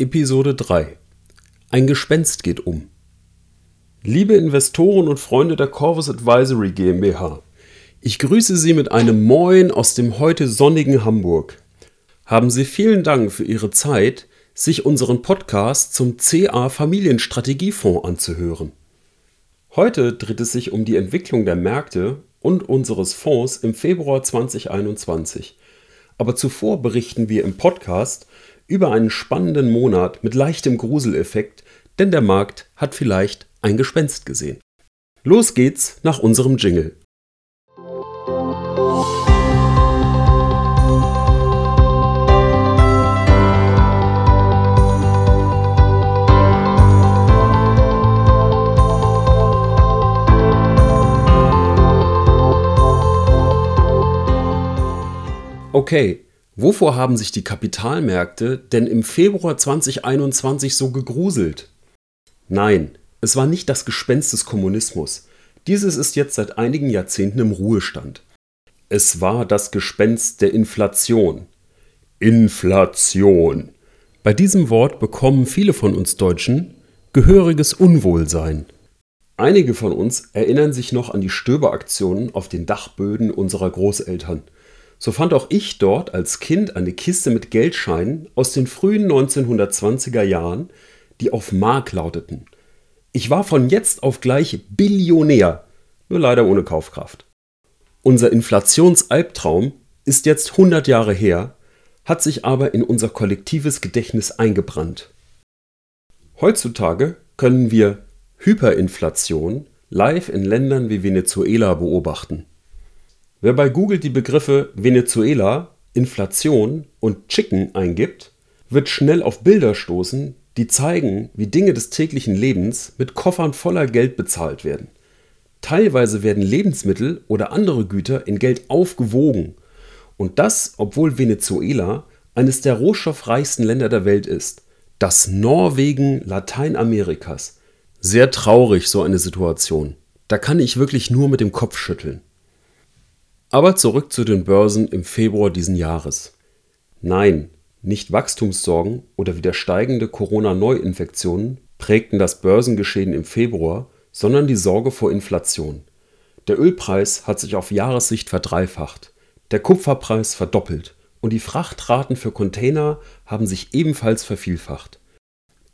Episode 3 Ein Gespenst geht um. Liebe Investoren und Freunde der Corvus Advisory GmbH, ich grüße Sie mit einem Moin aus dem heute sonnigen Hamburg. Haben Sie vielen Dank für Ihre Zeit, sich unseren Podcast zum CA Familienstrategiefonds anzuhören. Heute dreht es sich um die Entwicklung der Märkte und unseres Fonds im Februar 2021. Aber zuvor berichten wir im Podcast über einen spannenden Monat mit leichtem Gruseleffekt, denn der Markt hat vielleicht ein Gespenst gesehen. Los geht's nach unserem Jingle. Okay, wovor haben sich die Kapitalmärkte denn im Februar 2021 so gegruselt? Nein, es war nicht das Gespenst des Kommunismus. Dieses ist jetzt seit einigen Jahrzehnten im Ruhestand. Es war das Gespenst der Inflation. Inflation. Bei diesem Wort bekommen viele von uns Deutschen gehöriges Unwohlsein. Einige von uns erinnern sich noch an die Stöberaktionen auf den Dachböden unserer Großeltern – so fand auch ich dort als Kind eine Kiste mit Geldscheinen aus den frühen 1920er Jahren, die auf Mark lauteten. Ich war von jetzt auf gleich Billionär, nur leider ohne Kaufkraft. Unser Inflationsalbtraum ist jetzt 100 Jahre her, hat sich aber in unser kollektives Gedächtnis eingebrannt. Heutzutage können wir Hyperinflation live in Ländern wie Venezuela beobachten. Wer bei Google die Begriffe Venezuela, Inflation und Chicken eingibt, wird schnell auf Bilder stoßen, die zeigen, wie Dinge des täglichen Lebens mit Koffern voller Geld bezahlt werden. Teilweise werden Lebensmittel oder andere Güter in Geld aufgewogen. Und das, obwohl Venezuela eines der rohstoffreichsten Länder der Welt ist. Das Norwegen Lateinamerikas. Sehr traurig, so eine Situation. Da kann ich wirklich nur mit dem Kopf schütteln. Aber zurück zu den Börsen im Februar diesen Jahres. Nein, nicht Wachstumssorgen oder wieder steigende Corona-Neuinfektionen prägten das Börsengeschehen im Februar, sondern die Sorge vor Inflation. Der Ölpreis hat sich auf Jahressicht verdreifacht, der Kupferpreis verdoppelt und die Frachtraten für Container haben sich ebenfalls vervielfacht.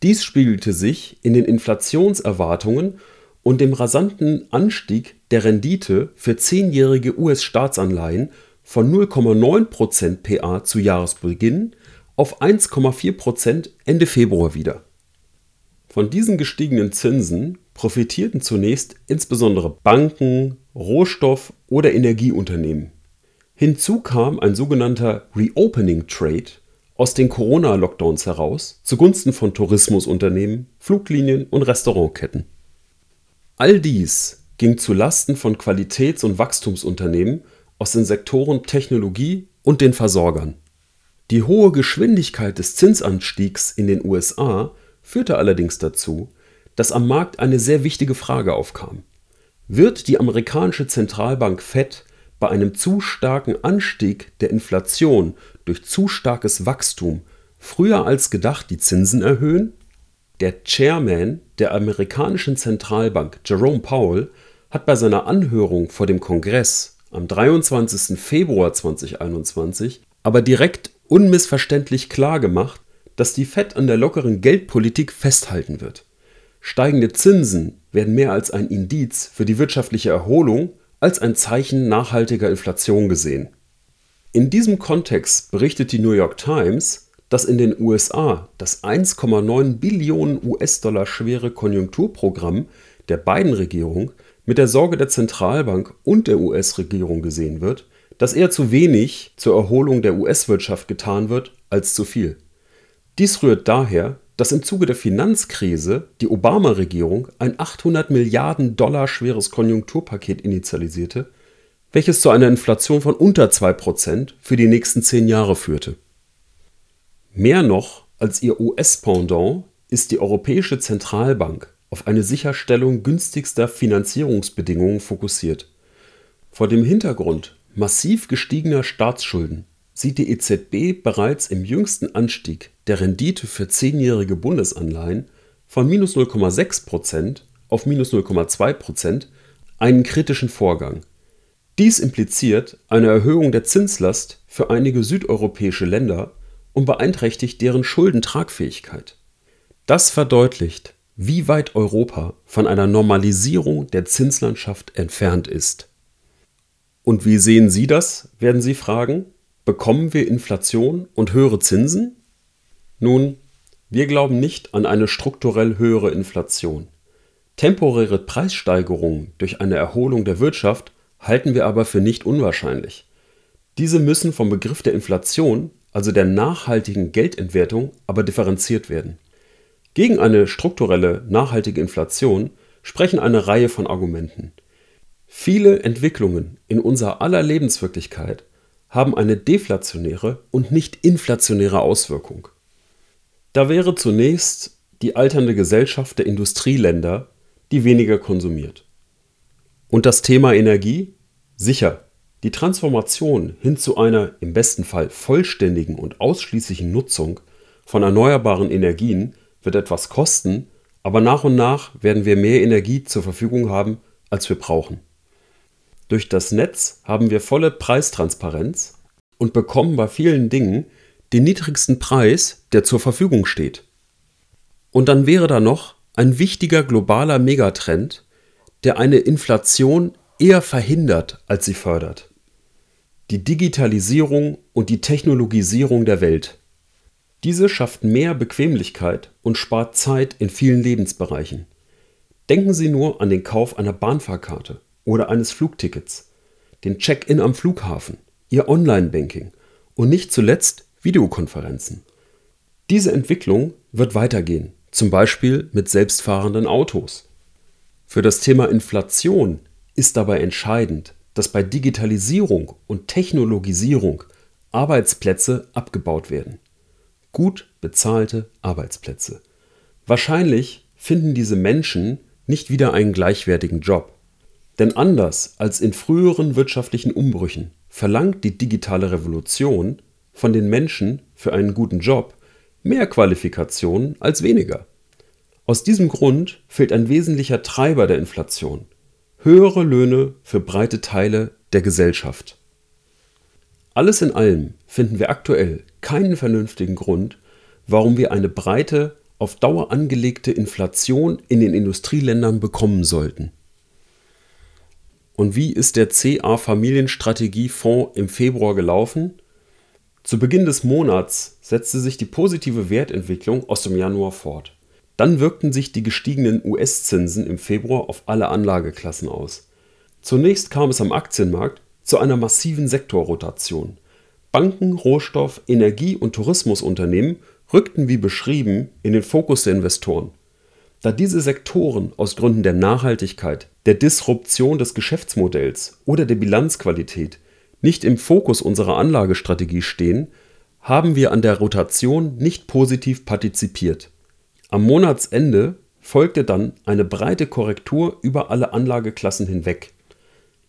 Dies spiegelte sich in den Inflationserwartungen und dem rasanten Anstieg der Rendite für zehnjährige US-Staatsanleihen von 0,9% PA zu Jahresbeginn auf 1,4% Ende Februar wieder. Von diesen gestiegenen Zinsen profitierten zunächst insbesondere Banken, Rohstoff- oder Energieunternehmen. Hinzu kam ein sogenannter Reopening Trade aus den Corona-Lockdowns heraus zugunsten von Tourismusunternehmen, Fluglinien und Restaurantketten. All dies ging zu Lasten von Qualitäts und Wachstumsunternehmen aus den Sektoren Technologie und den Versorgern. Die hohe Geschwindigkeit des Zinsanstiegs in den USA führte allerdings dazu, dass am Markt eine sehr wichtige Frage aufkam: Wird die amerikanische Zentralbank Fed bei einem zu starken Anstieg der Inflation durch zu starkes Wachstum früher als gedacht die Zinsen erhöhen der Chairman der amerikanischen Zentralbank, Jerome Powell, hat bei seiner Anhörung vor dem Kongress am 23. Februar 2021 aber direkt unmissverständlich klargemacht, dass die Fed an der lockeren Geldpolitik festhalten wird. Steigende Zinsen werden mehr als ein Indiz für die wirtschaftliche Erholung als ein Zeichen nachhaltiger Inflation gesehen. In diesem Kontext berichtet die New York Times, dass in den USA das 1,9 Billionen US-Dollar schwere Konjunkturprogramm der beiden Regierungen mit der Sorge der Zentralbank und der US-Regierung gesehen wird, dass eher zu wenig zur Erholung der US-Wirtschaft getan wird als zu viel. Dies rührt daher, dass im Zuge der Finanzkrise die Obama-Regierung ein 800 Milliarden Dollar schweres Konjunkturpaket initialisierte, welches zu einer Inflation von unter 2% für die nächsten zehn Jahre führte. Mehr noch als ihr US-Pendant ist die Europäische Zentralbank auf eine Sicherstellung günstigster Finanzierungsbedingungen fokussiert. Vor dem Hintergrund massiv gestiegener Staatsschulden, sieht die EZB bereits im jüngsten Anstieg der Rendite für zehnjährige Bundesanleihen von minus 0,6% auf minus 0,2% einen kritischen Vorgang. Dies impliziert eine Erhöhung der Zinslast für einige südeuropäische Länder und beeinträchtigt deren Schuldentragfähigkeit. Das verdeutlicht, wie weit Europa von einer Normalisierung der Zinslandschaft entfernt ist. Und wie sehen Sie das, werden Sie fragen? Bekommen wir Inflation und höhere Zinsen? Nun, wir glauben nicht an eine strukturell höhere Inflation. Temporäre Preissteigerungen durch eine Erholung der Wirtschaft halten wir aber für nicht unwahrscheinlich. Diese müssen vom Begriff der Inflation, also der nachhaltigen Geldentwertung, aber differenziert werden. Gegen eine strukturelle nachhaltige Inflation sprechen eine Reihe von Argumenten. Viele Entwicklungen in unserer aller Lebenswirklichkeit haben eine deflationäre und nicht inflationäre Auswirkung. Da wäre zunächst die alternde Gesellschaft der Industrieländer, die weniger konsumiert. Und das Thema Energie? Sicher, die Transformation hin zu einer im besten Fall vollständigen und ausschließlichen Nutzung von erneuerbaren Energien wird etwas kosten, aber nach und nach werden wir mehr Energie zur Verfügung haben, als wir brauchen. Durch das Netz haben wir volle Preistransparenz und bekommen bei vielen Dingen den niedrigsten Preis, der zur Verfügung steht. Und dann wäre da noch ein wichtiger globaler Megatrend, der eine Inflation eher verhindert, als sie fördert. Die Digitalisierung und die Technologisierung der Welt. Diese schafft mehr Bequemlichkeit und spart Zeit in vielen Lebensbereichen. Denken Sie nur an den Kauf einer Bahnfahrkarte oder eines Flugtickets, den Check-in am Flughafen, Ihr Online-Banking und nicht zuletzt Videokonferenzen. Diese Entwicklung wird weitergehen, zum Beispiel mit selbstfahrenden Autos. Für das Thema Inflation ist dabei entscheidend, dass bei Digitalisierung und Technologisierung Arbeitsplätze abgebaut werden gut bezahlte Arbeitsplätze. Wahrscheinlich finden diese Menschen nicht wieder einen gleichwertigen Job. Denn anders als in früheren wirtschaftlichen Umbrüchen verlangt die digitale Revolution von den Menschen für einen guten Job mehr Qualifikationen als weniger. Aus diesem Grund fehlt ein wesentlicher Treiber der Inflation höhere Löhne für breite Teile der Gesellschaft. Alles in allem finden wir aktuell keinen vernünftigen Grund, warum wir eine breite, auf Dauer angelegte Inflation in den Industrieländern bekommen sollten. Und wie ist der CA Familienstrategiefonds im Februar gelaufen? Zu Beginn des Monats setzte sich die positive Wertentwicklung aus dem Januar fort. Dann wirkten sich die gestiegenen US-Zinsen im Februar auf alle Anlageklassen aus. Zunächst kam es am Aktienmarkt zu einer massiven Sektorrotation. Banken, Rohstoff, Energie und Tourismusunternehmen rückten wie beschrieben in den Fokus der Investoren. Da diese Sektoren aus Gründen der Nachhaltigkeit, der Disruption des Geschäftsmodells oder der Bilanzqualität nicht im Fokus unserer Anlagestrategie stehen, haben wir an der Rotation nicht positiv partizipiert. Am Monatsende folgte dann eine breite Korrektur über alle Anlageklassen hinweg.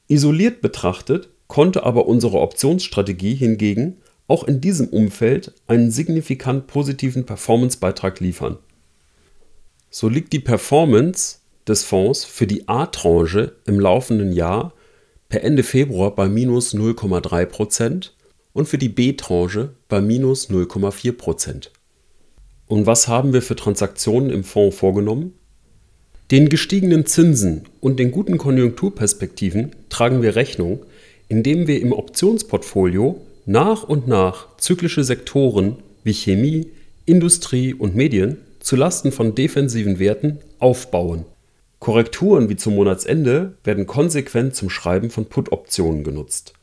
Isoliert betrachtet konnte aber unsere Optionsstrategie hingegen auch in diesem Umfeld einen signifikant positiven Performancebeitrag liefern. So liegt die Performance des Fonds für die A-Tranche im laufenden Jahr per Ende Februar bei minus 0,3% und für die B-Tranche bei minus 0,4%. Und was haben wir für Transaktionen im Fonds vorgenommen? Den gestiegenen Zinsen und den guten Konjunkturperspektiven tragen wir Rechnung, indem wir im Optionsportfolio nach und nach zyklische Sektoren wie Chemie, Industrie und Medien zu Lasten von defensiven Werten aufbauen. Korrekturen wie zum Monatsende werden konsequent zum Schreiben von Put-Optionen genutzt.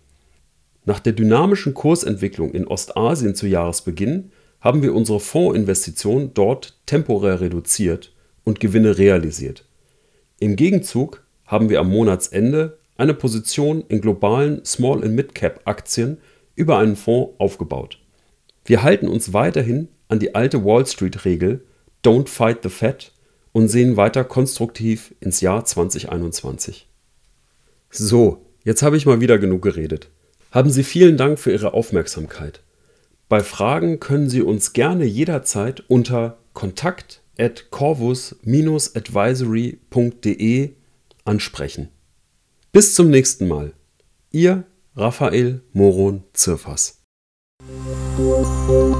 Nach der dynamischen Kursentwicklung in Ostasien zu Jahresbeginn haben wir unsere Fondsinvestition dort temporär reduziert und Gewinne realisiert. Im Gegenzug haben wir am Monatsende eine Position in globalen Small- und Mid-Cap-Aktien über einen Fonds aufgebaut. Wir halten uns weiterhin an die alte Wall Street-Regel Don't Fight the Fed und sehen weiter konstruktiv ins Jahr 2021. So, jetzt habe ich mal wieder genug geredet. Haben Sie vielen Dank für Ihre Aufmerksamkeit. Bei Fragen können Sie uns gerne jederzeit unter kontakt at corvus-advisory.de ansprechen. Bis zum nächsten Mal. Ihr Raphael Moron Zirfers. Es folgt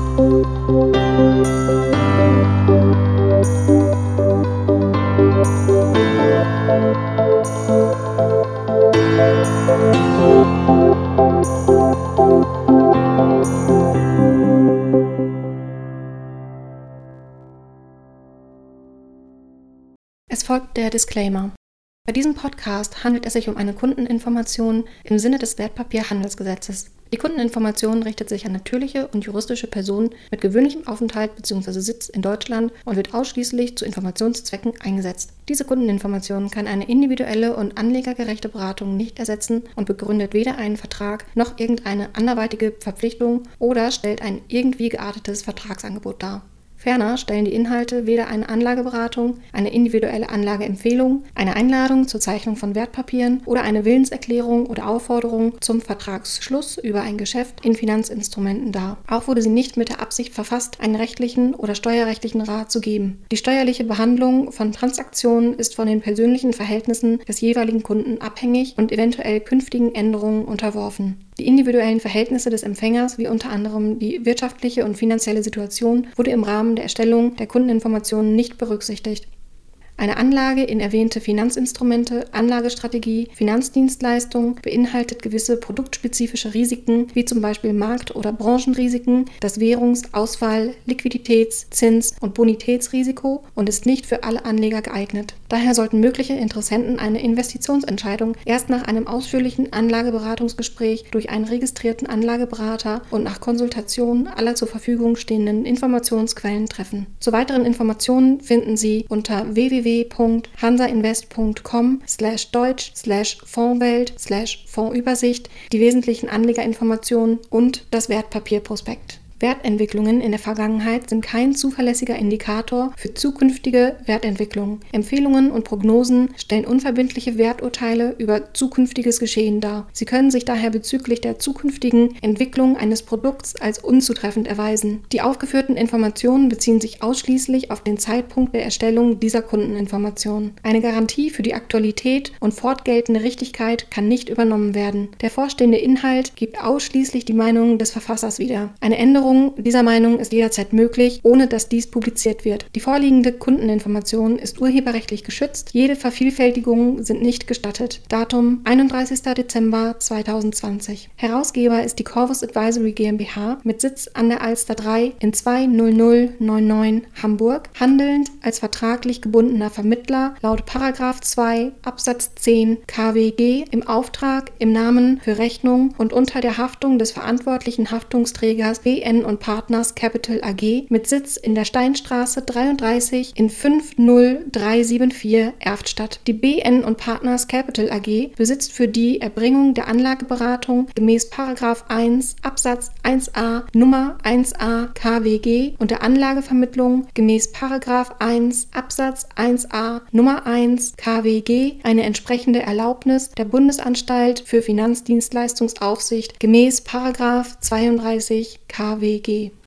Disclaimer. Bei diesem Podcast handelt es sich um eine Kundeninformation im Sinne des Wertpapierhandelsgesetzes. Die Kundeninformation richtet sich an natürliche und juristische Personen mit gewöhnlichem Aufenthalt bzw. Sitz in Deutschland und wird ausschließlich zu Informationszwecken eingesetzt. Diese Kundeninformation kann eine individuelle und anlegergerechte Beratung nicht ersetzen und begründet weder einen Vertrag noch irgendeine anderweitige Verpflichtung oder stellt ein irgendwie geartetes Vertragsangebot dar. Ferner stellen die Inhalte weder eine Anlageberatung, eine individuelle Anlageempfehlung, eine Einladung zur Zeichnung von Wertpapieren oder eine Willenserklärung oder Aufforderung zum Vertragsschluss über ein Geschäft in Finanzinstrumenten dar. Auch wurde sie nicht mit der Absicht verfasst, einen rechtlichen oder steuerrechtlichen Rat zu geben. Die steuerliche Behandlung von Transaktionen ist von den persönlichen Verhältnissen des jeweiligen Kunden abhängig und eventuell künftigen Änderungen unterworfen. Die individuellen Verhältnisse des Empfängers, wie unter anderem die wirtschaftliche und finanzielle Situation, wurde im Rahmen der Erstellung der Kundeninformationen nicht berücksichtigt. Eine Anlage in erwähnte Finanzinstrumente, Anlagestrategie, Finanzdienstleistung beinhaltet gewisse produktspezifische Risiken, wie zum Beispiel Markt- oder Branchenrisiken, das Währungs-, Ausfall-, Liquiditäts-, Zins- und Bonitätsrisiko und ist nicht für alle Anleger geeignet. Daher sollten mögliche Interessenten eine Investitionsentscheidung erst nach einem ausführlichen Anlageberatungsgespräch durch einen registrierten Anlageberater und nach Konsultation aller zur Verfügung stehenden Informationsquellen treffen. Zu weiteren Informationen finden Sie unter www www.hansainvest.com slash deutsch slash Fondswelt slash Fondsübersicht die wesentlichen Anlegerinformationen und das Wertpapierprospekt. Wertentwicklungen in der Vergangenheit sind kein zuverlässiger Indikator für zukünftige Wertentwicklung. Empfehlungen und Prognosen stellen unverbindliche Werturteile über zukünftiges Geschehen dar. Sie können sich daher bezüglich der zukünftigen Entwicklung eines Produkts als unzutreffend erweisen. Die aufgeführten Informationen beziehen sich ausschließlich auf den Zeitpunkt der Erstellung dieser Kundeninformation. Eine Garantie für die Aktualität und fortgeltende Richtigkeit kann nicht übernommen werden. Der vorstehende Inhalt gibt ausschließlich die Meinung des Verfassers wieder. Eine Änderung Änderung dieser Meinung ist jederzeit möglich, ohne dass dies publiziert wird. Die vorliegende Kundeninformation ist urheberrechtlich geschützt. Jede Vervielfältigung sind nicht gestattet. Datum 31. Dezember 2020. Herausgeber ist die Corvus Advisory GmbH mit Sitz an der Alster 3 in 20099 Hamburg, handelnd als vertraglich gebundener Vermittler laut 2 Absatz 10 KWG im Auftrag, im Namen, für Rechnung und unter der Haftung des verantwortlichen Haftungsträgers BN und Partners Capital AG mit Sitz in der Steinstraße 33 in 50374 Erftstadt. Die BN und Partners Capital AG besitzt für die Erbringung der Anlageberatung gemäß 1 Absatz 1a Nummer 1a KWG und der Anlagevermittlung gemäß 1 Absatz 1a Nummer 1 KWG eine entsprechende Erlaubnis der Bundesanstalt für Finanzdienstleistungsaufsicht gemäß 32 KWG. Wanderwege